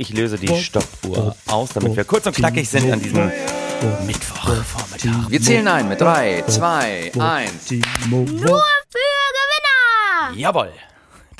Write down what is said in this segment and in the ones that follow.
ich löse die Stoppuhr aus, damit wir kurz und knackig sind an diesem Mittwochvormittag. Wir zählen ein mit drei, zwei, eins. Nur für Gewinner! Jawohl.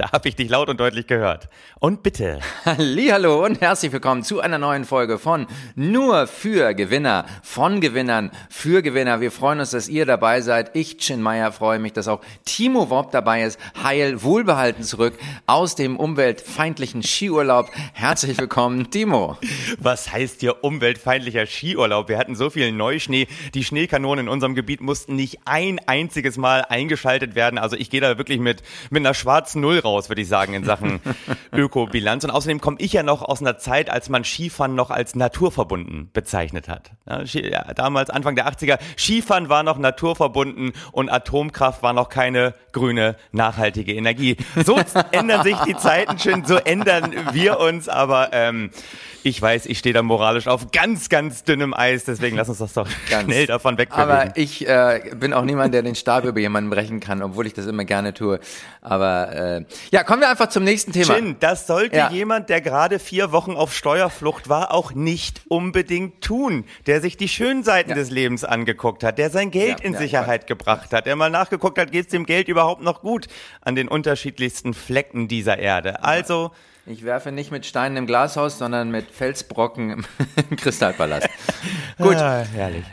Da habe ich dich laut und deutlich gehört. Und bitte. Hallo und herzlich willkommen zu einer neuen Folge von Nur für Gewinner, von Gewinnern für Gewinner. Wir freuen uns, dass ihr dabei seid. Ich, Chin Meyer, freue mich, dass auch Timo Wob dabei ist. Heil, wohlbehalten zurück aus dem umweltfeindlichen Skiurlaub. Herzlich willkommen, Timo. Was heißt hier umweltfeindlicher Skiurlaub? Wir hatten so viel Neuschnee. Die Schneekanonen in unserem Gebiet mussten nicht ein einziges Mal eingeschaltet werden. Also ich gehe da wirklich mit, mit einer schwarzen Null raus, würde ich sagen, in Sachen Ökobilanz. Und außerdem komme ich ja noch aus einer Zeit, als man Skifahren noch als naturverbunden bezeichnet hat. Ja, damals, Anfang der 80er, Skifahren war noch naturverbunden und Atomkraft war noch keine grüne, nachhaltige Energie. So ändern sich die Zeiten schön, so ändern wir uns, aber ähm, ich weiß, ich stehe da moralisch auf ganz, ganz dünnem Eis, deswegen lass uns das doch Ganz. schnell davon wegbewegen. Aber ich äh, bin auch niemand, der den Stab über jemanden brechen kann, obwohl ich das immer gerne tue. Aber äh, ja, kommen wir einfach zum nächsten Thema. Chin, das sollte Ja. jemand, der gerade vier Wochen auf Steuerflucht war, auch nicht unbedingt tun. Der sich die schönen Seiten Ja. des Lebens angeguckt hat, der sein Geld Ja, in Sicherheit gebracht hat, der mal nachgeguckt hat, geht es dem Geld überhaupt noch gut an den unterschiedlichsten Flecken dieser Erde. Also, Ich werfe nicht mit Steinen im Glashaus, sondern mit Felsbrocken im, im Kristallpalast. Gut. ah, herrlich.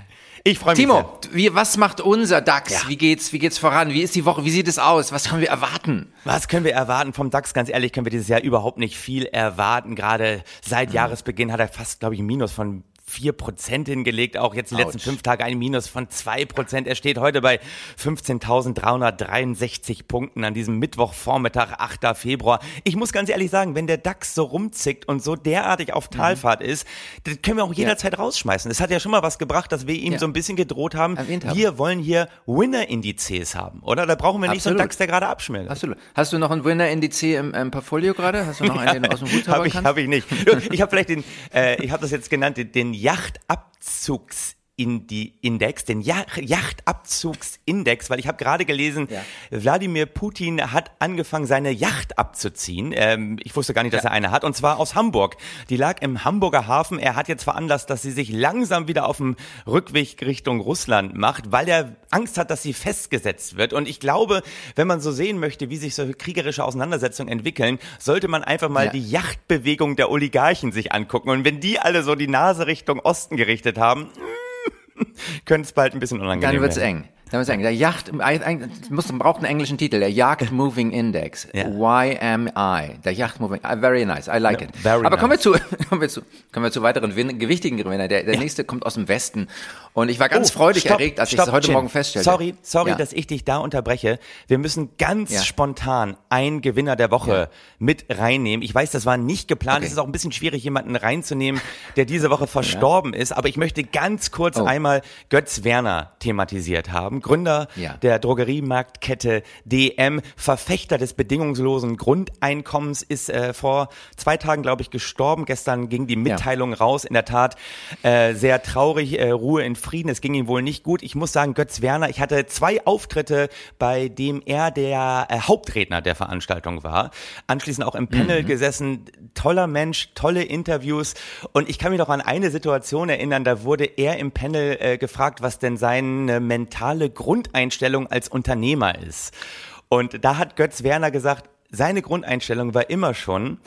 Ich freue mich. sehr. Timo, wie, was macht unser DAX? Ja. Wie geht's, wie geht's voran? Wie ist die Woche? Wie sieht es aus? Was können wir erwarten? Was können wir erwarten vom DAX? Ganz ehrlich, können wir dieses Jahr überhaupt nicht viel erwarten. Gerade Mhm. seit Jahresbeginn hat er fast, glaube ich, ein Minus von 4% hingelegt. Auch jetzt die letzten Autsch. fünf Tage ein Minus von 2%. Er steht heute bei 15.363 Punkten an diesem Mittwochvormittag, 8. Februar. Ich muss ganz ehrlich sagen, wenn der DAX so rumzickt und so derartig auf Talfahrt ist, das können wir auch jederzeit rausschmeißen. Es hat ja schon mal was gebracht, dass wir ihm Ja. so ein bisschen gedroht haben. Erwähnt haben. Wir wollen hier Winner-Indizes haben, oder? Da brauchen wir nicht so einen Absolut. DAX, der gerade abschmilzt. Hast du, hast du noch einen Winner-Indiz im, im Portfolio gerade? Hast du noch einen, den du aus dem Hut zaubern Habe ich, kannst? hab ich nicht. Ich habe vielleicht den, äh, ich habe das jetzt genannt, den, den Yachtabzugs in die Index, den Yacht- Yachtabzugsindex, weil ich habe gerade gelesen, Ja. Wladimir Putin hat angefangen, seine Yacht abzuziehen. Ähm, ich wusste gar nicht, dass er eine hat, und zwar aus Hamburg. Die lag im Hamburger Hafen. Er hat jetzt veranlasst, dass sie sich langsam wieder auf dem Rückweg Richtung Russland macht, weil er Angst hat, dass sie festgesetzt wird. Und ich glaube, wenn man so sehen möchte, wie sich solche kriegerische Auseinandersetzungen entwickeln, sollte man einfach mal Ja. die Yachtbewegung der Oligarchen sich angucken. Und wenn die alle so die Nase Richtung Osten gerichtet haben, könnte es bald ein bisschen unangenehm werden. Dann wird's eng. Der Yacht, muss, braucht einen englischen Titel. Der Yacht Moving Index. Ja. YMI. Der Yacht Moving, ah, very nice. I like Ja, it. Aber kommen wir nice. zu, kommen wir zu, kommen wir zu weiteren Win gewichtigen Gewinnern. Der, der nächste kommt aus dem Westen. Und ich war ganz Oh, freudig stopp, erregt, als ich es heute Jim. Morgen feststellte. Sorry, sorry, Ja. dass ich dich da unterbreche. Wir müssen ganz Ja. spontan einen Gewinner der Woche mit reinnehmen. Ich weiß, das war nicht geplant. Okay. Es ist auch ein bisschen schwierig, jemanden reinzunehmen, der diese Woche verstorben ist. Aber ich möchte ganz kurz Oh. einmal Götz Werner thematisiert haben. Gründer Ja. der Drogeriemarktkette DM, Verfechter des bedingungslosen Grundeinkommens, ist äh, vor zwei Tagen, glaube ich, gestorben. Gestern ging die Mitteilung raus. In der Tat äh, sehr traurig, äh, Ruhe in Frieden. Es ging ihm wohl nicht gut. Ich muss sagen, Götz Werner, ich hatte zwei Auftritte, bei dem er der äh, Hauptredner der Veranstaltung war. Anschließend auch im Panel gesessen. Toller Mensch, tolle Interviews. Und ich kann mich noch an eine Situation erinnern, da wurde er im Panel äh, gefragt, was denn seine mentale Grundeinstellung als Unternehmer ist. Und da hat Götz Werner gesagt, seine Grundeinstellung war immer schon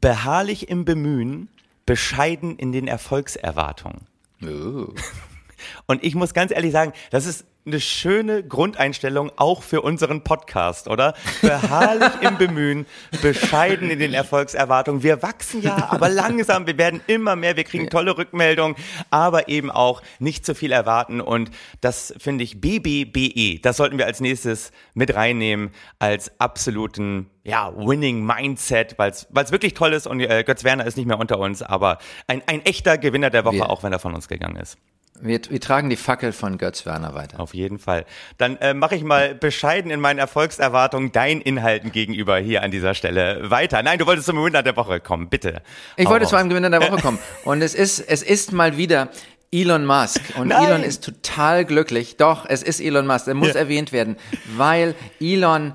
beharrlich im Bemühen, bescheiden in den Erfolgserwartungen. Oh. Und ich muss ganz ehrlich sagen, das ist eine schöne Grundeinstellung auch für unseren Podcast, oder? Beharrlich im Bemühen, bescheiden in den Erfolgserwartungen. Wir wachsen ja, aber langsam, wir werden immer mehr, wir kriegen tolle Rückmeldungen, aber eben auch nicht zu viel erwarten. Und das finde ich BBBE, das sollten wir als nächstes mit reinnehmen als absoluten ja, Winning Mindset, weil es wirklich toll ist und äh, Götz Werner ist nicht mehr unter uns, aber ein, ein echter Gewinner der Woche, Wir- auch wenn er von uns gegangen ist. Wir, wir tragen die Fackel von Götz Werner weiter. Auf jeden Fall. Dann äh, mache ich mal bescheiden in meinen Erfolgserwartungen deinen Inhalten gegenüber hier an dieser Stelle weiter. Nein, du wolltest zum Gewinner der Woche kommen, bitte. Ich Hau wollte raus. zu einem Gewinner der Woche kommen. Und es ist, es ist mal wieder Elon Musk. Und Nein. Elon ist total glücklich. Doch, es ist Elon Musk. Er muss Ja. erwähnt werden, weil Elon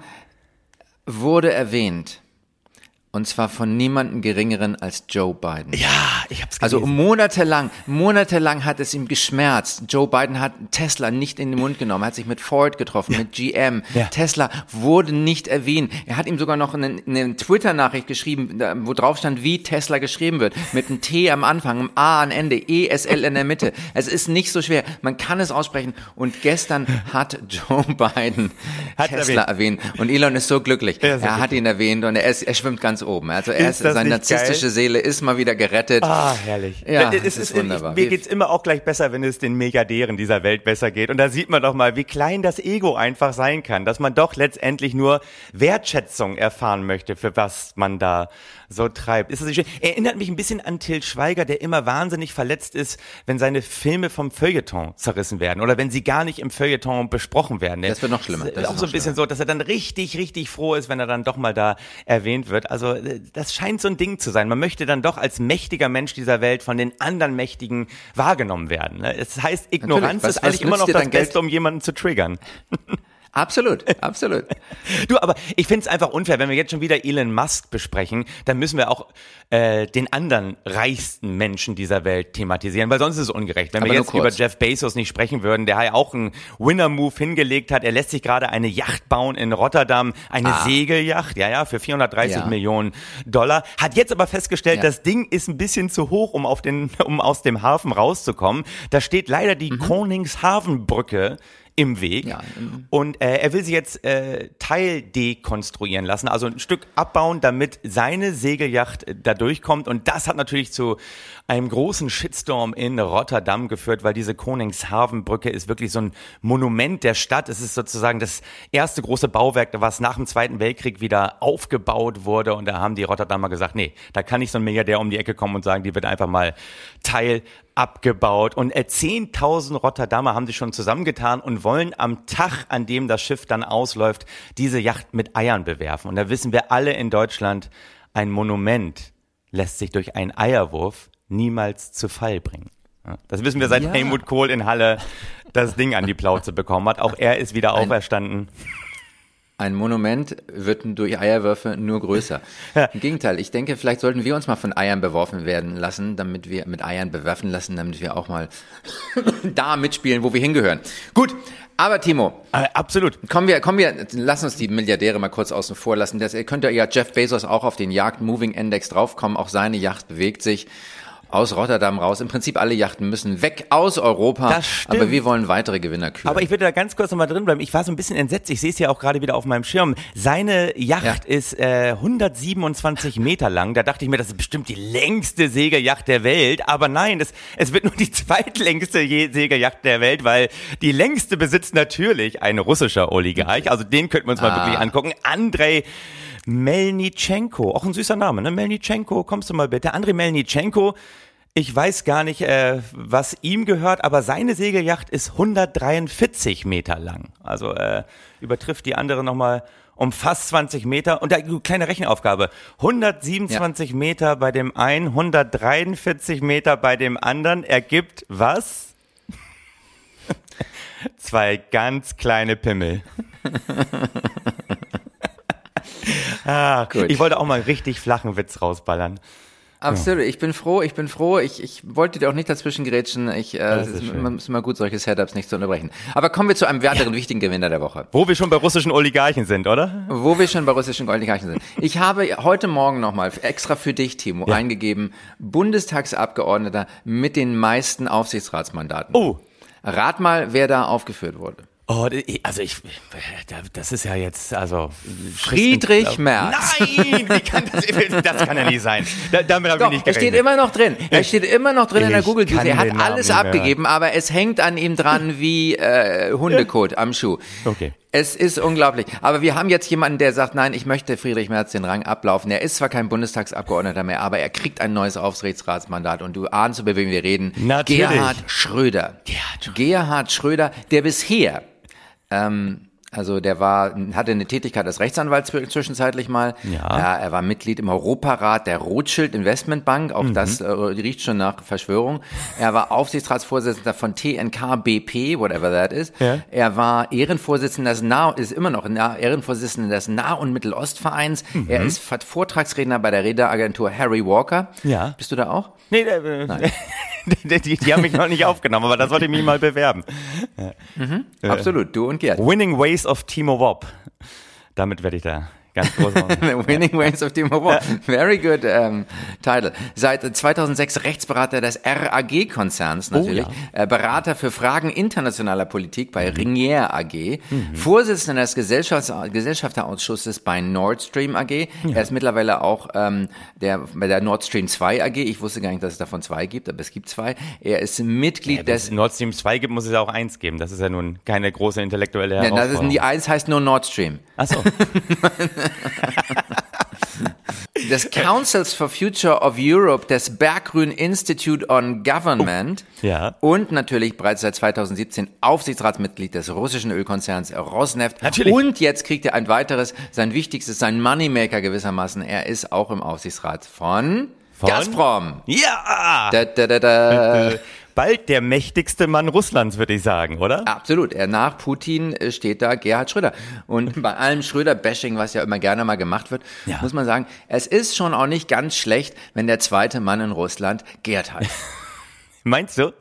wurde erwähnt Und zwar von niemandem geringeren als Joe Biden. Ja, ich hab's gelesen. Also monatelang, monatelang hat es ihm geschmerzt. Joe Biden hat Tesla nicht in den Mund genommen, hat sich mit Ford getroffen, mit GM. Ja. Tesla wurde nicht erwähnt. Er hat ihm sogar noch eine, eine Twitter-Nachricht geschrieben, wo drauf stand, wie Tesla geschrieben wird. Mit einem T am Anfang, einem A am Ende, ESL in der Mitte. Es ist nicht so schwer. Man kann es aussprechen. Und gestern hat Joe Biden Hat Tesla erwähnt. Und Elon ist so glücklich. Ja, so er hat ihn erwähnt und er, ist, er schwimmt ganz oben. Also er Ist seine narzisstische Seele ist mal wieder gerettet. Ah, herrlich. Ja, es es ist, ist wunderbar. Mir Wir- geht's immer auch gleich besser, wenn es den Milliardären dieser Welt besser geht. Und da sieht man doch mal, wie klein das Ego einfach sein kann, dass man doch letztendlich nur Wertschätzung erfahren möchte, für was man da so treibt. Ist das nicht schön? Erinnert mich ein bisschen an Till Schweiger, der immer wahnsinnig verletzt ist, wenn seine Filme vom Feuilleton zerrissen werden oder wenn sie gar nicht im Feuilleton besprochen werden. Das wird noch schlimmer. Das ist auch so ein bisschen so, dass er dann richtig, richtig froh ist, wenn er dann doch mal da erwähnt wird. Also das scheint so ein Ding zu sein. Man möchte dann doch als mächtiger Mensch dieser Welt von den anderen Mächtigen wahrgenommen werden. ne? Es heißt, Ignoranz Was- ist eigentlich immer noch das dein Geld? Beste, um jemanden zu triggern. Absolut, absolut. Du, aber ich finde es einfach unfair, wenn wir jetzt schon wieder Elon Musk besprechen, dann müssen wir auch äh, den anderen reichsten Menschen dieser Welt thematisieren, weil sonst ist es ungerecht. Wenn Aber wir jetzt über kurz. Jeff Bezos nicht sprechen würden, der ja auch einen Winner-Move hingelegt hat. Er lässt sich gerade eine Yacht bauen in Rotterdam, eine Segelyacht, ja, ja, für 430 Ah. Ja. Millionen Dollar. Hat jetzt aber festgestellt, Ja. das Ding ist ein bisschen zu hoch, um auf den, um aus dem Hafen rauszukommen. Da steht leider die Koningshavenbrücke im Weg. Ja. Und äh, er will sie jetzt äh, teildekonstruieren lassen, also ein Stück abbauen, damit seine Segelyacht äh, da durchkommt. Und das hat natürlich zu einem großen Shitstorm in Rotterdam geführt, weil diese Koningshavenbrücke ist wirklich so ein Monument der Stadt. Es ist sozusagen das erste große Bauwerk, was nach dem Zweiten Weltkrieg wieder aufgebaut wurde. Und da haben die Rotterdamer gesagt, nee, da kann nicht so ein Milliardär um die Ecke kommen und sagen, die wird einfach mal Teil abgebaut. Und äh, 10.000 Rotterdamer haben sich schon zusammengetan und wollen am Tag, an dem das Schiff dann ausläuft, diese Yacht mit Eiern bewerfen. Und da wissen wir alle in Deutschland, ein Monument lässt sich durch einen Eierwurf niemals zu Fall bringen. Das wissen wir seit Ja. Helmut Kohl in Halle das Ding an die Plauze bekommen hat. Auch er ist wieder auferstanden. Ein Monument wird durch Eierwürfe nur größer. Im Gegenteil, ich denke, vielleicht sollten wir uns mal von Eiern beworfen werden lassen, damit wir mit Eiern bewerfen lassen, damit wir auch mal da mitspielen, wo wir hingehören. Gut, aber Timo, absolut. Kommen wir, kommen wir, lass uns die Milliardäre mal kurz außen vor lassen. Das ihr könnt ja Jeff Bezos auch auf den Yacht Moving Index draufkommen. Auch seine Yacht bewegt sich aus Rotterdam raus. Im Prinzip alle Yachten müssen weg aus Europa. Das stimmt. Aber wir wollen weitere Gewinner küren. Aber ich würde da ganz kurz nochmal drin bleiben. Ich war so ein bisschen entsetzt. Ich sehe es ja auch gerade wieder auf meinem Schirm. Seine Yacht Ja. ist äh, 127 Meter lang. Da dachte ich mir, das ist bestimmt die längste Segelyacht der Welt. Aber nein, das, es wird nur die zweitlängste Segelyacht der Welt, weil die längste besitzt natürlich ein russischer Oligarch. Also den könnten wir uns mal Ah. wirklich angucken. Andrei Melnitschenko, auch ein süßer Name, ne? Melnitschenko, kommst du mal bitte. Andrei Melnitschenko, ich weiß gar nicht, äh, was ihm gehört, aber seine Segelyacht ist 143 Meter lang. Also äh, übertrifft die andere nochmal um fast 20 Meter. Und da kleine Rechenaufgabe. 127 Meter bei dem einen, 143 Meter bei dem anderen ergibt was? Zwei ganz kleine Pimmel. ah, Gut. ich wollte auch mal einen richtig flachen Witz rausballern. Absolut. Ich bin froh, ich bin froh. Ich, ich wollte dir auch nicht dazwischen grätschen. Ich, äh, es ist man ist immer gut, solche Setups nicht zu unterbrechen. Aber kommen wir zu einem weiteren wichtigen Gewinner der Woche. Wo wir schon bei russischen Oligarchen sind, oder? Wo wir schon bei russischen Goldkirchen sind. Ich habe heute Morgen nochmal extra für dich, Timo, eingegeben, Bundestagsabgeordneter mit den meisten Aufsichtsratsmandaten. Oh. Rat mal, wer da aufgeführt wurde. Oh, also ich, das ist ja jetzt, also Friedrich Merz. Nein, wie kann das, das kann ja nicht sein. Da, damit habe ich nicht er gerechnet. steht immer noch drin. Er steht immer noch drin in der Ich google kann Er hat alles abgegeben, aber es hängt an ihm dran wie äh, Hundekot am Schuh. Okay. Es ist unglaublich. Aber wir haben jetzt jemanden, der sagt, nein, ich möchte Friedrich Merz den Rang ablaufen. Er ist zwar kein Bundestagsabgeordneter mehr, aber er kriegt ein neues Aufsichtsratsmandat. Und du ahnst, über wen wir reden. Natürlich. Gerhard Schröder. Gerhard Schröder. Gerhard Schröder, der bisher ähm, Also der war, hatte eine Tätigkeit als Rechtsanwalt zwischenzeitlich mal. Ja. ja er war Mitglied im Europarat der Rothschild Investmentbank. Auch Mhm. das äh, riecht schon nach Verschwörung. Er war Aufsichtsratsvorsitzender von TNK BP, whatever that is. Ja. Er war Ehrenvorsitzender des Nah, ist immer noch Na- Ehrenvorsitzender des Nah- und Mittelostvereins. Mhm. Er ist Vortragsredner bei der Redeagentur Harry Walker. Ja. Bist du da auch? Nee, äh, die, die, die haben mich noch nicht aufgenommen, aber da sollte ich mich mal bewerben. Absolut, du und Gerd. Winning Ways of Timo Wob. Damit werde ich da ganz groß machen. The Winning Ways of Timo War. Very good ähm, title. Seit 2006 Rechtsberater des RAG-Konzerns natürlich. äh, Berater für Fragen internationaler Politik bei Ringier AG. Vorsitzender des Gesellschafts Gesellschafterausschusses bei Nord Stream AG. Er ist mittlerweile auch ähm, der, bei der Nord Stream 2 AG. Ich wusste gar nicht, dass es davon zwei gibt, aber es gibt zwei. Er ist Mitglied es des... Nord Stream 2 gibt, muss es ja auch eins geben. Das ist ja nun keine große intellektuelle Ja, das ist, Herausforderung. die eins heißt nur Nord Stream. Achso. des Councils for Future of Europe, des Berggrün Institute on Government Ja. und natürlich bereits seit 2017 Aufsichtsratsmitglied des russischen Ölkonzerns Rosneft. Natürlich. Und jetzt kriegt er ein weiteres, sein wichtigstes, sein Moneymaker gewissermaßen. Er ist auch im Aufsichtsrat von, Von? Gazprom. Ja! Da, da, da, da. Bald der mächtigste Mann Russlands, würde ich sagen, oder? Absolut. Nach Putin äh, steht da Gerhard Schröder. Und bei allem Schröder-Bashing, was ja immer gerne mal gemacht wird, Ja. muss man sagen, es ist schon auch nicht ganz schlecht, wenn der zweite Mann in Russland Gerd heißt. Meinst du?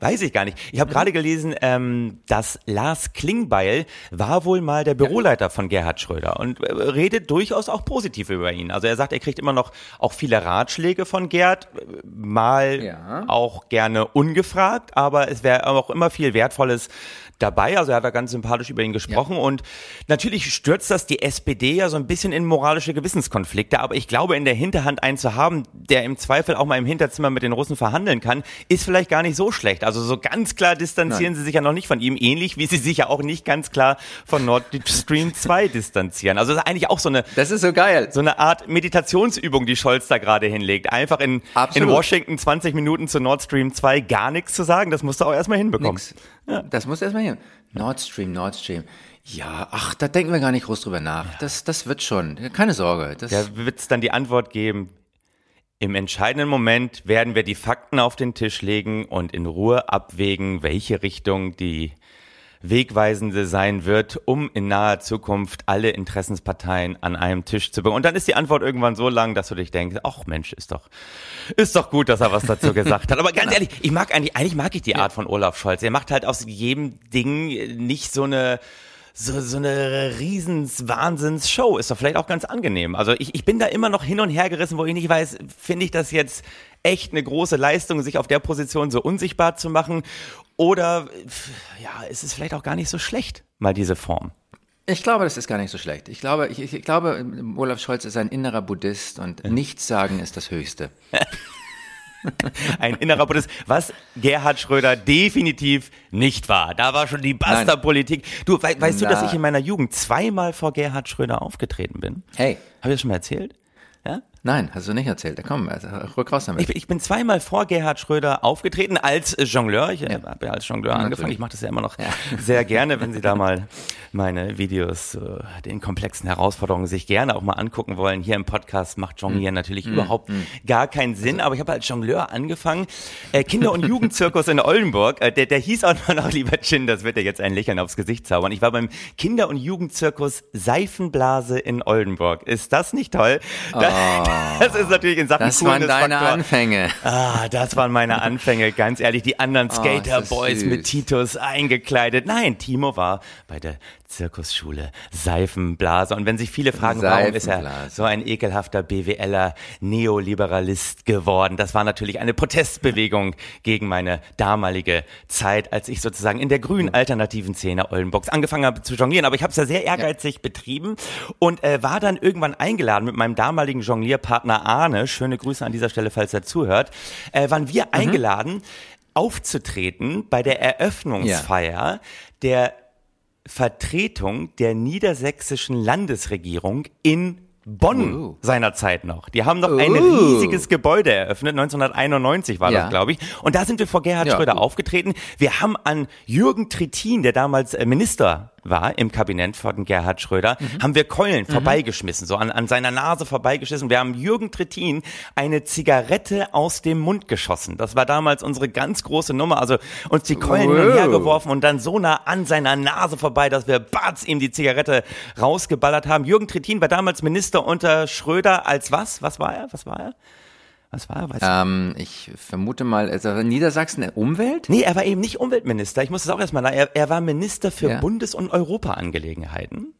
Weiß ich gar nicht. Ich habe gerade gelesen, ähm, dass Lars Klingbeil war wohl mal der Büroleiter von Gerhard Schröder und äh, redet durchaus auch positiv über ihn. Also er sagt, er kriegt immer noch auch viele Ratschläge von Gerd, äh, mal Ja. auch gerne ungefragt, aber es wäre auch immer viel Wertvolles dabei. Also er hat da ganz sympathisch über ihn gesprochen und natürlich stürzt das die SPD ja so ein bisschen in moralische Gewissenskonflikte, aber ich glaube, in der Hinterhand einen zu haben, der im Zweifel auch mal im Hinterzimmer mit den Russen verhandeln kann, ist vielleicht gar nicht so schlecht. Also so ganz klar distanzieren sie sich ja noch nicht von ihm, ähnlich wie sie sich ja auch nicht ganz klar von Nord Stream 2 distanzieren. Also das ist eigentlich auch so eine Das ist so geil. so eine Art Meditationsübung, die Scholz da gerade hinlegt. Einfach in, in. Washington 20 Minuten zu Nord Stream 2 gar nichts zu sagen, das musst du auch erstmal hinbekommen. Nix. Das muss erstmal hin. Nord Stream, Nord Stream. Ja, ach, da denken wir gar nicht groß drüber nach. Das, das wird schon. Keine Sorge. Das, Da wird es dann die Antwort geben, im entscheidenden Moment werden wir die Fakten auf den Tisch legen und in Ruhe abwägen, welche Richtung die wegweisende sein wird, um in naher Zukunft alle Interessensparteien an einem Tisch zu bringen. Und dann ist die Antwort irgendwann so lang, dass du dich denkst, ach Mensch, ist doch, ist doch gut, dass er was dazu gesagt hat. Aber ganz ehrlich, ich mag eigentlich, eigentlich mag ich die Art von Olaf Scholz. Er macht halt aus jedem Ding nicht so eine, so, so eine riesens Wahnsinns Show ist doch vielleicht auch ganz angenehm. Also ich, ich bin da immer noch hin und her gerissen, wo ich nicht weiß, finde ich das jetzt echt eine große Leistung, sich auf der Position so unsichtbar zu machen oder pf, ja, ist es vielleicht auch gar nicht so schlecht, mal diese Form. Ich glaube, das ist gar nicht so schlecht. Ich glaube, ich, ich glaube, Olaf Scholz ist ein innerer Buddhist und nichts sagen ist das Höchste. Ein innerer Buddhist, was Gerhard Schröder definitiv nicht war. Da war schon die Basta-Politik. Du, wei weißt du, dass Na. ich in meiner Jugend zweimal vor Gerhard Schröder aufgetreten bin? Hey, Habe ich das schon mal erzählt? Ja? Nein, hast du nicht erzählt. Komm, also, rück raus damit. Ich, ich bin zweimal vor Gerhard Schröder aufgetreten als äh, Jongleur. Ich äh, habe ja als Jongleur angefangen. Natürlich. Ich mache das ja immer noch sehr gerne, wenn Sie da mal meine Videos, äh, den komplexen Herausforderungen sich gerne auch mal angucken wollen. Hier im Podcast macht Jonglieren natürlich überhaupt gar keinen Sinn, aber ich habe als Jongleur angefangen. Äh, Kinder- und Jugendzirkus in Oldenburg, äh, der, der hieß auch noch, lieber Chin, das wird dir jetzt ein Lächeln aufs Gesicht zaubern. Ich war beim Kinder- und Jugendzirkus Seifenblase in Oldenburg. Ist das nicht toll? Das, das ist natürlich in Sachen das waren deine Faktor. Anfänge. Ah, das waren meine Anfänge, ganz ehrlich. Die anderen Oh, Skaterboys süß. mit Titus eingekleidet. Nein, Timo war bei der Zirkusschule Seifenblase. Und wenn sich viele fragen, warum ist er so ein ekelhafter BWLer Neoliberalist geworden, das war natürlich eine Protestbewegung gegen meine damalige Zeit, als ich sozusagen in der grünen alternativen Szene Oldenburgs angefangen habe zu jonglieren. Aber ich habe es ja sehr ehrgeizig betrieben und äh, war dann irgendwann eingeladen mit meinem damaligen Jonglierpartner Arne. Schöne Grüße an dieser Stelle, falls er zuhört. Äh, waren wir Mhm. eingeladen, aufzutreten bei der Eröffnungsfeier der Vertretung der niedersächsischen Landesregierung in Bonn Uh. seinerzeit noch. Die haben noch ein Uh. riesiges Gebäude eröffnet, 1991 war Ja. das, glaube ich. Und da sind wir vor Gerhard Ja, Schröder gut. aufgetreten. Wir haben an Jürgen Trittin, der damals äh, Minister war im Kabinett von Gerhard Schröder, mhm. haben wir Keulen mhm. vorbeigeschmissen, so an, an seiner Nase vorbeigeschissen. Wir haben Jürgen Trittin eine Zigarette aus dem Mund geschossen. Das war damals unsere ganz große Nummer. Also uns die Keulen wow. hergeworfen und dann so nah an seiner Nase vorbei, dass wir batz ihm die Zigarette rausgeballert haben. Jürgen Trittin war damals Minister unter Schröder als was? Was war er? Was war er? Was war er? Weiß ähm, ich vermute mal, also Niedersachsen Umwelt? Nee, er war eben nicht Umweltminister. Ich muss das auch erstmal, er, er war Minister für ja. Bundes- und Europaangelegenheiten.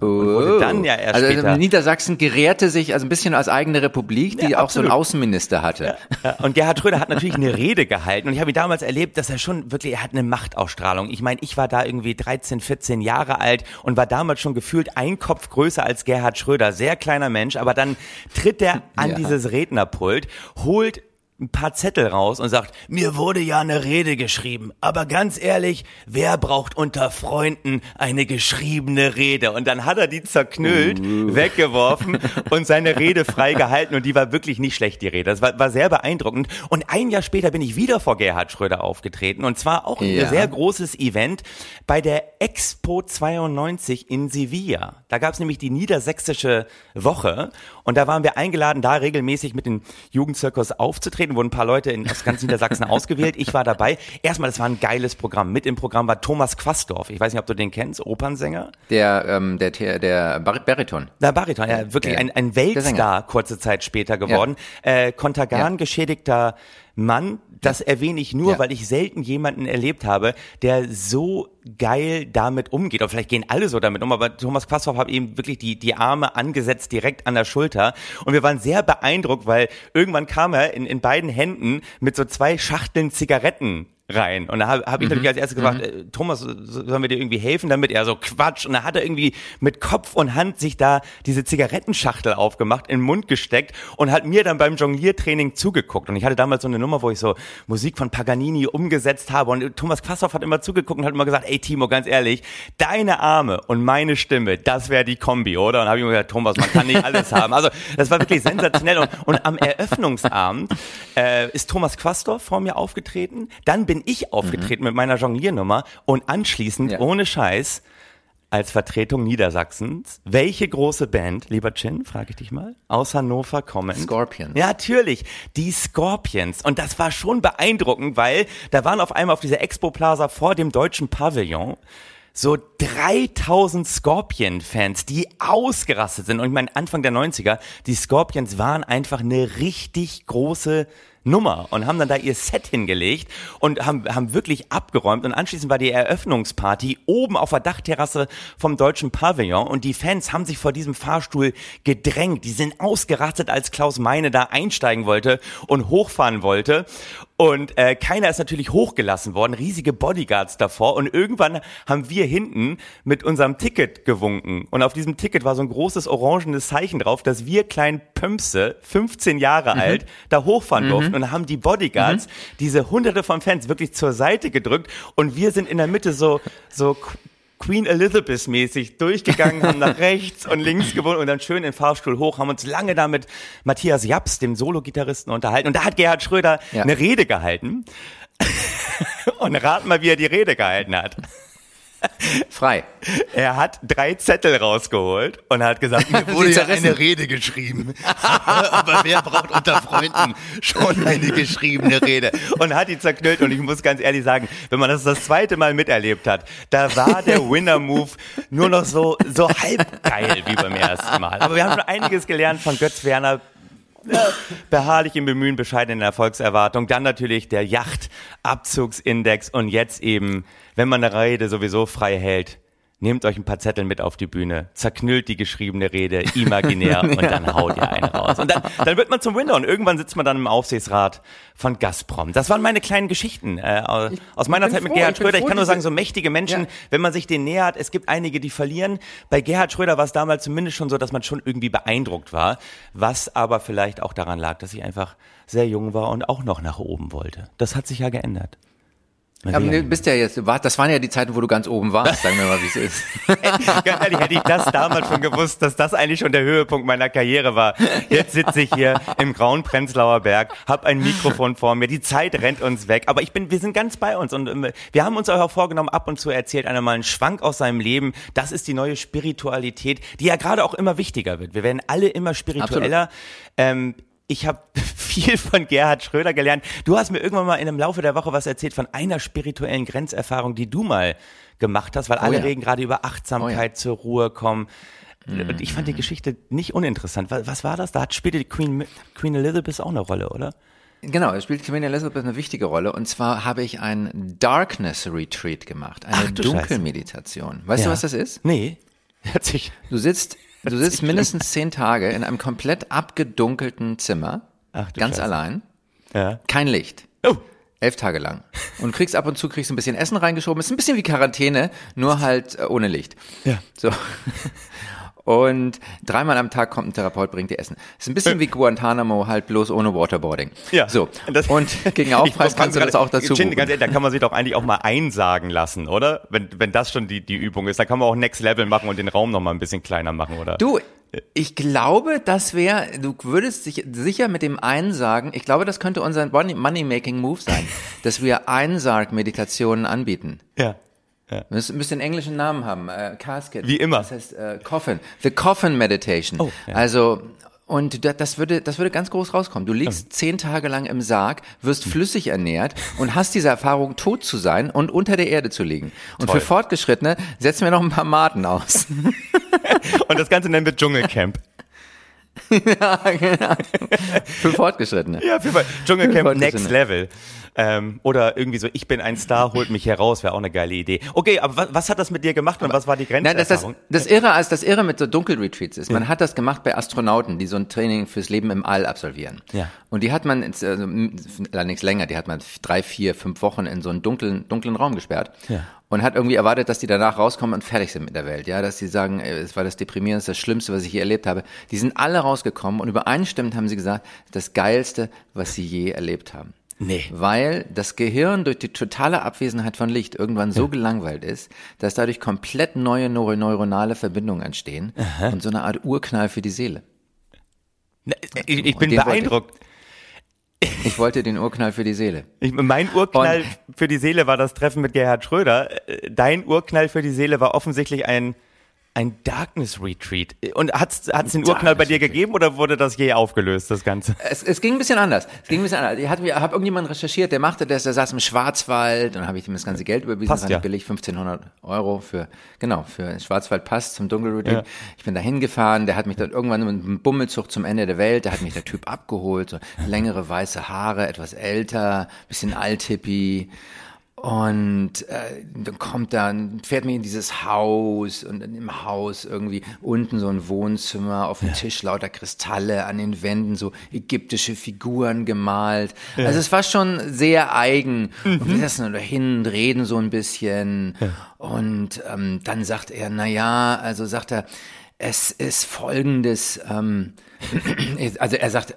Oh. dann ja erst also später. Niedersachsen gerehrte sich also ein bisschen als eigene Republik, die ja, auch so einen Außenminister hatte. Ja, und Gerhard Schröder hat natürlich eine Rede gehalten und ich habe ihn damals erlebt, dass er schon wirklich, er hat eine Machtausstrahlung. Ich meine, ich war da irgendwie 13, 14 Jahre alt und war damals schon gefühlt ein Kopf größer als Gerhard Schröder. Sehr kleiner Mensch, aber dann tritt er an ja. dieses Rednerpult, holt ein paar Zettel raus und sagt, mir wurde ja eine Rede geschrieben, aber ganz ehrlich, wer braucht unter Freunden eine geschriebene Rede? Und dann hat er die zerknüllt, uh. weggeworfen und seine Rede frei gehalten und die war wirklich nicht schlecht, die Rede. Das war, war sehr beeindruckend. Und ein Jahr später bin ich wieder vor Gerhard Schröder aufgetreten und zwar auch ja. ein sehr großes Event bei der Expo 92 in Sevilla. Da gab es nämlich die niedersächsische Woche und da waren wir eingeladen, da regelmäßig mit dem Jugendzirkus aufzutreten aufgetreten, wurden ein paar Leute in, aus ganz Niedersachsen ausgewählt. Ich war dabei. Erstmal, das war ein geiles Programm. Mit im Programm war Thomas Quastorf. Ich weiß nicht, ob du den kennst, Opernsänger. Der, ähm, der, der, der Bariton. Der Bariton, ja, wirklich ja. ein, ein Weltstar kurze Zeit später geworden. Ja. Äh, Kontergan, ja. geschädigter Mann, das erwähne ich nur, ja. weil ich selten jemanden erlebt habe, der so geil damit umgeht. Oder vielleicht gehen alle so damit um, aber Thomas Quasthoff hat eben wirklich die, die Arme angesetzt direkt an der Schulter. Und wir waren sehr beeindruckt, weil irgendwann kam er in, in beiden Händen mit so zwei Schachteln Zigaretten rein. Und da habe hab ich natürlich mhm. als erstes gefragt, mhm. äh, Thomas, sollen wir dir irgendwie helfen damit? Er so, Quatsch. Und da hat er irgendwie mit Kopf und Hand sich da diese Zigarettenschachtel aufgemacht, in den Mund gesteckt und hat mir dann beim Jongliertraining zugeguckt. Und ich hatte damals so eine Nummer, wo ich so Musik von Paganini umgesetzt habe. Und Thomas Quassoff hat immer zugeguckt und hat immer gesagt, ey Timo, ganz ehrlich, deine Arme und meine Stimme, das wäre die Kombi, oder? Und habe ich mir gesagt, Thomas, man kann nicht alles haben. Also das war wirklich sensationell. Und, und am Eröffnungsabend äh, ist Thomas Quastorf vor mir aufgetreten. Dann bin bin ich aufgetreten mhm. mit meiner Jongliernummer und anschließend, ja. ohne Scheiß, als Vertretung Niedersachsens. Welche große Band, lieber Chin, frage ich dich mal, aus Hannover kommen? Scorpions. Ja, natürlich, die Scorpions. Und das war schon beeindruckend, weil da waren auf einmal auf dieser Expo Plaza vor dem deutschen Pavillon so 3000 Scorpion-Fans, die ausgerastet sind. Und ich meine, Anfang der 90er, die Scorpions waren einfach eine richtig große Nummer und haben dann da ihr Set hingelegt und haben, haben wirklich abgeräumt und anschließend war die Eröffnungsparty oben auf der Dachterrasse vom deutschen Pavillon und die Fans haben sich vor diesem Fahrstuhl gedrängt. Die sind ausgerastet, als Klaus Meine da einsteigen wollte und hochfahren wollte und äh, keiner ist natürlich hochgelassen worden, riesige Bodyguards davor. Und irgendwann haben wir hinten mit unserem Ticket gewunken. Und auf diesem Ticket war so ein großes orangenes Zeichen drauf, dass wir kleinen Pömpse, 15 Jahre mhm. alt, da hochfahren mhm. durften. Und haben die Bodyguards mhm. diese hunderte von Fans wirklich zur Seite gedrückt. Und wir sind in der Mitte so, so Queen Elizabeth mäßig durchgegangen, haben nach rechts und links gewohnt und dann schön in den Fahrstuhl hoch, haben uns lange da mit Matthias Japs, dem Solo-Gitarristen, unterhalten. Und da hat Gerhard Schröder ja. eine Rede gehalten. und rat mal, wie er die Rede gehalten hat. Frei. Er hat drei Zettel rausgeholt und hat gesagt, mir wurde ja eine Rede geschrieben. Aber wer braucht unter Freunden schon eine geschriebene Rede? Und hat die zerknüllt und ich muss ganz ehrlich sagen, wenn man das das zweite Mal miterlebt hat, da war der Winner-Move nur noch so, so halb geil wie beim ersten Mal. Aber wir haben schon einiges gelernt von Götz Werner, beharrlich im Bemühen, bescheiden in der Erfolgserwartung. Dann natürlich der Yachtabzugsindex und jetzt eben, wenn man eine Rede sowieso frei hält, nehmt euch ein paar Zettel mit auf die Bühne, zerknüllt die geschriebene Rede imaginär und dann haut ihr einen raus. Und dann, dann wird man zum Winner und irgendwann sitzt man dann im Aufsichtsrat von Gazprom. Das waren meine kleinen Geschichten äh, aus meiner Zeit mit froh, Gerhard Schröder. Ich kann nur sagen, so mächtige Menschen, ja. wenn man sich denen nähert, es gibt einige, die verlieren. Bei Gerhard Schröder war es damals zumindest schon so, dass man schon irgendwie beeindruckt war, was aber vielleicht auch daran lag, dass ich einfach sehr jung war und auch noch nach oben wollte. Das hat sich ja geändert. Aber du bist ja jetzt, das waren ja die Zeiten, wo du ganz oben warst, sagen wir mal, wie es ist. ganz ehrlich, hätte ich das damals schon gewusst, dass das eigentlich schon der Höhepunkt meiner Karriere war. Jetzt sitze ich hier im grauen Prenzlauer Berg, hab ein Mikrofon vor mir, die Zeit rennt uns weg, aber ich bin, wir sind ganz bei uns und ähm, wir haben uns auch vorgenommen, ab und zu erzählt einer mal einen Schwank aus seinem Leben. Das ist die neue Spiritualität, die ja gerade auch immer wichtiger wird. Wir werden alle immer spiritueller. Ähm, ich habe viel von Gerhard Schröder gelernt. Du hast mir irgendwann mal in einem Laufe der Woche was erzählt von einer spirituellen Grenzerfahrung, die du mal gemacht hast, weil oh alle ja. reden gerade über Achtsamkeit, oh ja. zur Ruhe kommen. Und ich fand die Geschichte nicht uninteressant. Was, war das? Da spielte die Queen, Queen Elizabeth auch eine Rolle, oder? Genau, es spielt Queen Elizabeth eine wichtige Rolle. Und zwar habe ich ein Darkness Retreat gemacht, eine Dunkelmeditation. Weißt ja. du, was das ist? Nee. Du sitzt Du sitzt mindestens zehn Tage in einem komplett abgedunkelten Zimmer, Ach, ganz Scheiße. allein, ja. kein Licht. Oh. Elf Tage lang. Und kriegst ab und zu kriegst ein bisschen Essen reingeschoben. Ist ein bisschen wie Quarantäne, nur halt äh, ohne Licht. Ja. So. Und dreimal am Tag kommt ein Therapeut, bringt dir Essen. Ist ein bisschen wie Guantanamo, halt bloß ohne Waterboarding. Ja. So. Das, und gegen Aufpreis kannst du das auch dazu Chin, ganz ehrlich, Da kann man sich doch eigentlich auch mal einsagen lassen, oder? Wenn, wenn das schon die, die Übung ist. Da kann man auch Next Level machen und den Raum noch mal ein bisschen kleiner machen, oder? Du, ich glaube, das wäre, du würdest sich sicher mit dem Einsagen, ich glaube, das könnte unser Money-Making-Move sein, dass wir Einsarg-Meditationen anbieten. Ja. Ja. Müsste, müsste einen englischen Namen haben. Äh, Casket. Wie immer. Das heißt äh, Coffin. The Coffin Meditation. Oh, ja. Also und das würde, das würde ganz groß rauskommen. Du liegst zehn Tage lang im Sarg, wirst flüssig ernährt und hast diese Erfahrung, tot zu sein und unter der Erde zu liegen. Und Toll. für Fortgeschrittene setzen wir noch ein paar Maten aus. und das Ganze nennen wir Dschungelcamp. ja, genau. Für Fortgeschrittene. Ja, für Dschungelcamp Next Level. Ähm, oder irgendwie so, ich bin ein Star, holt mich heraus, wäre auch eine geile Idee. Okay, aber was, was hat das mit dir gemacht und was war die Grenze? Nein, das, das, das Irre als das Irre mit so Dunkelretreats ist. Man ja. hat das gemacht bei Astronauten, die so ein Training fürs Leben im All absolvieren. Ja. Und die hat man, also, allerdings länger, die hat man drei, vier, fünf Wochen in so einen dunklen, dunklen Raum gesperrt. Ja. Und hat irgendwie erwartet, dass die danach rauskommen und fertig sind mit der Welt. Ja, dass sie sagen, es war das Deprimierendste, das Schlimmste, was ich je erlebt habe. Die sind alle rausgekommen und übereinstimmend haben sie gesagt, das Geilste, was sie je erlebt haben. Nee. Weil das Gehirn durch die totale Abwesenheit von Licht irgendwann so ja. gelangweilt ist, dass dadurch komplett neue neuronale Verbindungen entstehen Aha. und so eine Art Urknall für die Seele. Ich, ich bin beeindruckt. Ich, ich wollte den Urknall für die Seele. Ich, mein Urknall und, für die Seele war das Treffen mit Gerhard Schröder. Dein Urknall für die Seele war offensichtlich ein ein Darkness Retreat. Und hat es den Urknall bei dir gegeben oder wurde das je aufgelöst, das Ganze? Es, es ging ein bisschen anders. Es ging ein bisschen anders. Ich habe hab irgendjemanden recherchiert, der machte das, der saß im Schwarzwald und dann habe ich ihm das ganze Geld überwiesen, Passt, ja. billig 1500 Euro für, genau, für Schwarzwald Pass zum Dunkelretreat. Ja. Ich bin da hingefahren, der hat mich dann irgendwann mit einem Bummelzug zum Ende der Welt, da hat mich der Typ abgeholt, so längere weiße Haare, etwas älter, bisschen althippie. Und äh, dann kommt dann, fährt mir in dieses Haus und im Haus irgendwie unten so ein Wohnzimmer, auf dem ja. Tisch lauter Kristalle, an den Wänden so ägyptische Figuren gemalt. Ja. Also es war schon sehr eigen. Mhm. Und wir saßen da hin und reden so ein bisschen. Ja. Und ähm, dann sagt er, na ja, also sagt er, es ist folgendes, ähm, also er sagt,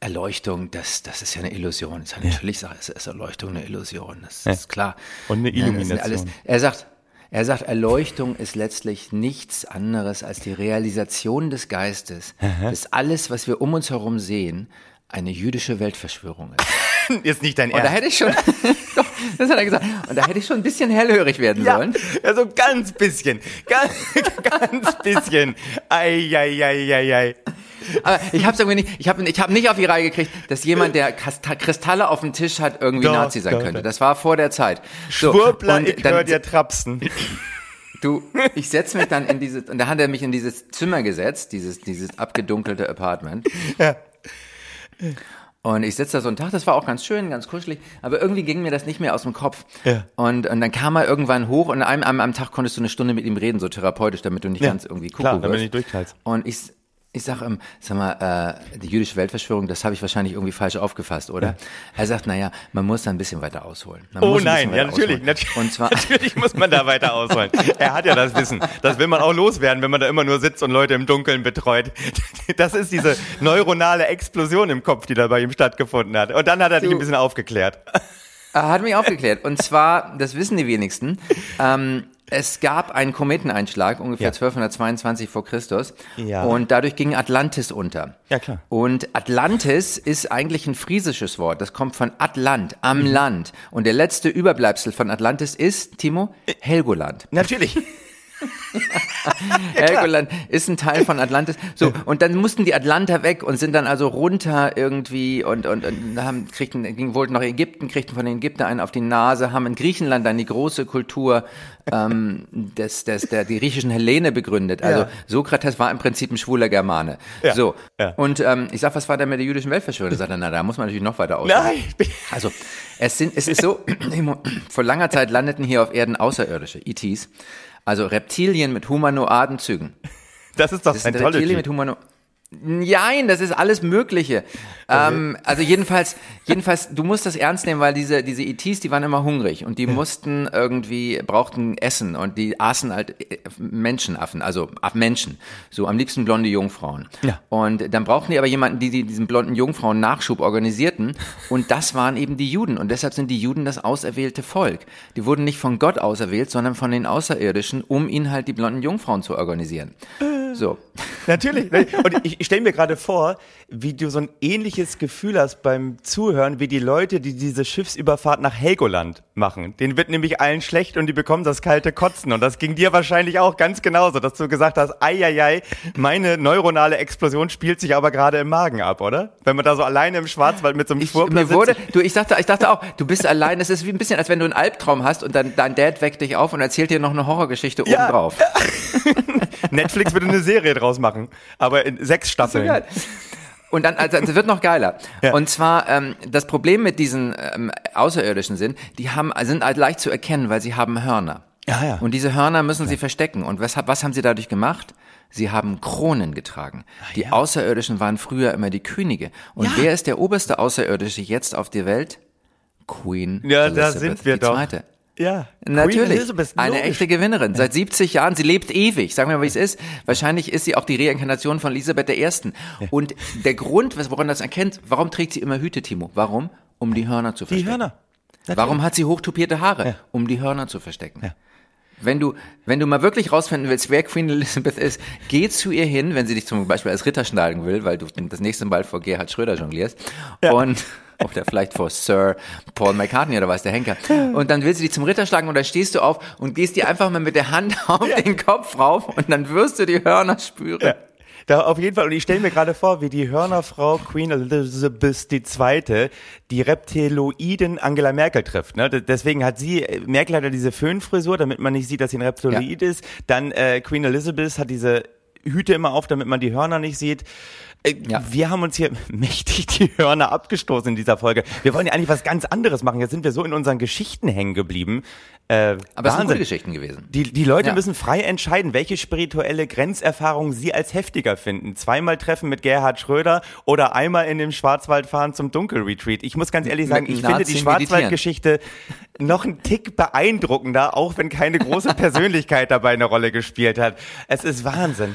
Erleuchtung, das, das ist ja eine Illusion. Ist ja natürlich ja. ist, ist Erleuchtung eine Illusion, das ja. ist klar. Und eine Illumination. Ja, alles, er sagt, er sagt, Erleuchtung ist letztlich nichts anderes als die Realisation des Geistes, Aha. dass alles, was wir um uns herum sehen, eine jüdische Weltverschwörung ist. ist nicht dein Ernst. Und da hätte ich schon, doch, das hat er gesagt. Und da hätte ich schon ein bisschen hellhörig werden ja, sollen. Ja, so ganz bisschen. Ganz, ganz bisschen. Ei, ei, ei, ei, ei. Aber ich habe irgendwie nicht, ich habe ich hab nicht auf die Reihe gekriegt, dass jemand, der Kristalle auf dem Tisch hat, irgendwie doch, Nazi sein doch, könnte. Das war vor der Zeit. So, Schwurbler, ich höre dir trapsen. Du, ich setze mich dann in dieses, und da hat er mich in dieses Zimmer gesetzt, dieses, dieses abgedunkelte Apartment. Ja. Und ich sitze da so einen Tag, das war auch ganz schön, ganz kuschelig, aber irgendwie ging mir das nicht mehr aus dem Kopf. Ja. Und, und dann kam er irgendwann hoch und an einem, einem, einem Tag konntest du eine Stunde mit ihm reden, so therapeutisch, damit du nicht ja, ganz irgendwie gucken klar, damit du nicht durchknallst. Und ich, ich sag, ähm, sag mal, äh, die jüdische Weltverschwörung, das habe ich wahrscheinlich irgendwie falsch aufgefasst, oder? Ja. Er sagt, naja, man muss da ein bisschen weiter ausholen. Man oh nein, ja natürlich, natürlich, und zwar natürlich muss man da weiter ausholen. er hat ja das Wissen. Das will man auch loswerden, wenn man da immer nur sitzt und Leute im Dunkeln betreut. Das ist diese neuronale Explosion im Kopf, die da bei ihm stattgefunden hat. Und dann hat er dich ein bisschen aufgeklärt. Hat mich aufgeklärt. Und zwar, das wissen die wenigsten, ähm, es gab einen Kometeneinschlag, ungefähr Ja. 1222 vor Christus. Ja. Und dadurch ging Atlantis unter. Ja, klar. Und Atlantis ist eigentlich ein friesisches Wort. Das kommt von Atlant, am Mhm. Land. Und der letzte Überbleibsel von Atlantis ist, Timo, Helgoland. Natürlich. Helgoland ist ein Teil von Atlantis. So, und dann mussten die Atlanter weg und sind dann also runter irgendwie und, und, und haben, kriegten, ging, wollten nach Ägypten, kriegten von den Ägyptern einen auf die Nase, haben in Griechenland dann die große Kultur ähm, des, des, der, die griechischen Hellene begründet. Also Ja. Sokrates war im Prinzip ein schwuler Germane. Ja. So. Ja. Und ähm, ich sag, was war denn mit der jüdischen Weltverschwörung? Da sagt er, na, da muss man natürlich noch weiter aus. Nein. Also, es, sind, es ist so, vor langer Zeit landeten hier auf Erden Außerirdische, ETs, also Reptilien mit humanoiden Zügen. Das ist doch Das Scientology. Reptilien mit humano Nein, das ist alles Mögliche. Ähm, also jedenfalls, jedenfalls, du musst das ernst nehmen, weil diese, diese ETs, die waren immer hungrig und die mussten irgendwie, brauchten Essen und die aßen halt äh, Menschenaffen, also Menschen. So am liebsten blonde Jungfrauen. Ja. Und dann brauchten die aber jemanden, die, die diesen blonden Jungfrauen Nachschub organisierten. Und das waren eben die Juden. Und deshalb sind die Juden das auserwählte Volk. Die wurden nicht von Gott auserwählt, sondern von den Außerirdischen, um ihnen halt die blonden Jungfrauen zu organisieren. So. Natürlich. Und ich, ich stelle mir gerade vor, wie du so ein ähnliches Gefühl hast beim Zuhören, wie die Leute, die diese Schiffsüberfahrt nach Helgoland machen. Denen wird nämlich allen schlecht und die bekommen das kalte Kotzen. Und das ging dir wahrscheinlich auch ganz genauso, dass du gesagt hast, ei, ei, ei, meine neuronale Explosion spielt sich aber gerade im Magen ab, oder? Wenn man da so alleine im Schwarzwald mit so einem Ich, Schwurbler mir wurde, sitzt. du, ich dachte, ich dachte auch, du bist allein. Das ist wie ein bisschen, als wenn du einen Albtraum hast und dann dein Dad weckt dich auf und erzählt dir noch eine Horrorgeschichte Ja. obendrauf. Netflix würde eine Serie draus machen, aber in sechs Staffeln. geil. Und dann, also, es wird noch geiler. Ja. Und zwar, ähm, das Problem mit diesen ähm, Außerirdischen sind, die haben, sind halt leicht zu erkennen, weil sie haben Hörner. Ja, ja. Und diese Hörner müssen sie verstecken. Und was, was haben sie dadurch gemacht? Sie haben Kronen getragen. Die Außerirdischen waren früher immer die Könige. Und wer ist der oberste Außerirdische jetzt auf der Welt? Queen Ja, da Elizabeth sind wir die doch. Zweite. Ja. Natürlich. Elizabeth, eine echte Gewinnerin. Seit 70 Jahren. Sie lebt ewig. Sagen wir mal, wie es ist. Wahrscheinlich ist sie auch die Reinkarnation von Elisabeth I. Und der Grund, was- woran das erkennt, warum trägt sie immer Hüte, Timo? Warum? Um die Hörner zu Die verstecken. Hörner. Warum hat sie hochtupierte Haare? Um die Hörner zu verstecken. Wenn du, wenn du mal wirklich rausfinden willst, wer Queen Elizabeth ist, geh zu ihr hin, wenn sie dich zum Beispiel als Ritter schnallen will, weil du das nächste Mal vor Gerhard Schröder jonglierst. Und, oder vielleicht vor Sir Paul McCartney oder was, der Henker. Und dann will sie dich zum Ritter schlagen und dann stehst du auf und gehst dir einfach mal mit der Hand auf den Kopf rauf und dann wirst du die Hörner spüren. Da auf jeden Fall, und ich stelle mir gerade vor, wie die Hörnerfrau Queen Elizabeth II. die Reptiloiden Angela Merkel trifft. Ne? Deswegen hat sie, äh, Merkel hat ja diese Föhnfrisur, damit man nicht sieht, dass sie ein Reptiloid ist. Dann äh, Queen Elizabeth hat diese Hüte immer auf, damit man die Hörner nicht sieht. Äh, Ja. Wir haben uns hier mächtig die Hörner abgestoßen in dieser Folge. Wir wollen ja eigentlich was ganz anderes machen. Jetzt sind wir so in unseren Geschichten hängen geblieben. Äh, Aber es sind gute. Geschichten gewesen. Die, die Leute Ja. müssen frei entscheiden, welche spirituelle Grenzerfahrung sie als heftiger finden. Zweimal treffen mit Gerhard Schröder oder einmal in dem Schwarzwald fahren zum Dunkelretreat. Ich muss ganz ehrlich sagen, ich einem finde die Nazi Schwarzwaldgeschichte noch einen Tick beeindruckender, auch wenn keine große Persönlichkeit dabei eine Rolle gespielt hat. Es ist Wahnsinn.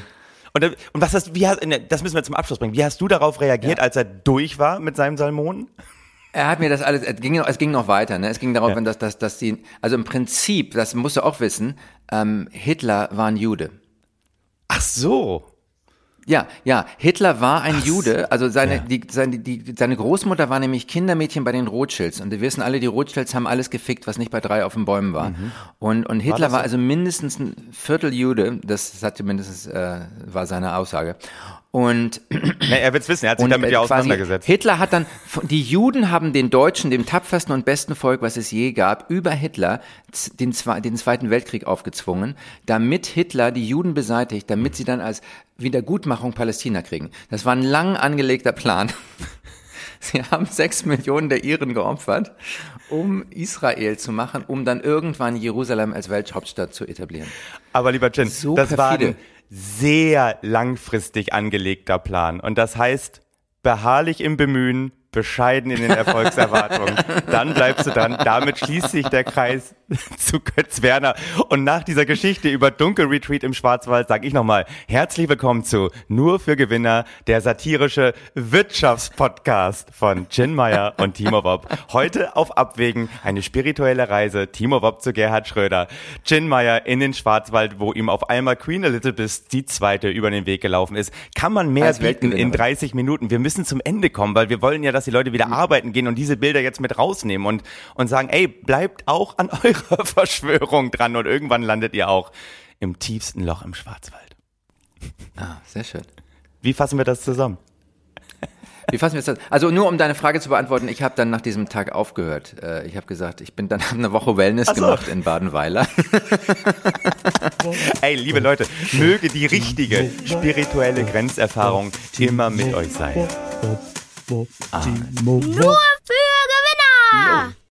Und, und was hast, wie hast, ne, das müssen wir zum Abschluss bringen. Wie hast du darauf reagiert, als er durch war mit seinem Salmon? Er hat mir das alles, es ging, noch- es ging noch weiter, ne? Es ging darauf, Ja. dass, dass, dass die, also im Prinzip, das musst du auch wissen, ähm, Hitler war ein Jude. Ach so. Ja, ja, Hitler war ein Jude, also seine, die, seine, die, seine Großmutter war nämlich Kindermädchen bei den Rothschilds und wir wissen alle, die Rothschilds haben alles gefickt, was nicht bei drei auf den Bäumen war. Und, und Hitler war, so? also mindestens ein Viertel Jude, das hat mindestens, äh, war seine Aussage. Und Na, er wird's wissen, er hat sich damit ja äh, auseinandergesetzt. Hitler hat dann, die Juden haben den Deutschen, dem tapfersten und besten Volk, was es je gab, über Hitler den, den Zweiten Weltkrieg aufgezwungen, damit Hitler die Juden beseitigt, damit sie dann als Wiedergutmachung Palästina kriegen. Das war ein lang angelegter Plan. Sie haben sechs Millionen der Iren geopfert, um Israel zu machen, um dann irgendwann Jerusalem als Welthauptstadt zu etablieren. Aber lieber Jin, So das war perfide. ein sehr langfristig angelegter Plan. Und das heißt, beharrlich im Bemühen, bescheiden in den Erfolgserwartungen. dann bleibst du dran. Damit schließt sich der Kreis zu Götz Werner. Und nach dieser Geschichte über Dunkelretreat im Schwarzwald sage ich nochmal herzlich willkommen zu Nur für Gewinner, der satirische Wirtschaftspodcast von Chin Meyer und Timo Wob. Heute auf Abwägen eine spirituelle Reise. Timo Wob zu Gerhard Schröder. Chin Meyer in den Schwarzwald, wo ihm auf einmal Queen Elizabeth die zweite über den Weg gelaufen ist. Kann man mehr bieten in 30 Minuten? Wir müssen zum Ende kommen, weil wir wollen ja, dass die Leute wieder mhm. arbeiten gehen und diese Bilder jetzt mit rausnehmen und, und sagen, ey, bleibt auch an eurer Verschwörung dran und irgendwann landet ihr auch im tiefsten Loch im Schwarzwald. Ah, sehr schön. Wie fassen wir das zusammen? Wie fassen wir das? Also nur um deine Frage zu beantworten, ich habe dann nach diesem Tag aufgehört. Äh, ich habe gesagt, ich bin dann eine Woche Wellness so. gemacht in Badenweiler. Ey, liebe Leute, möge die richtige spirituelle Grenzerfahrung immer mit euch sein. 뭐, 아. 네. 뭐, 뭐. 누워 부여가 왜나?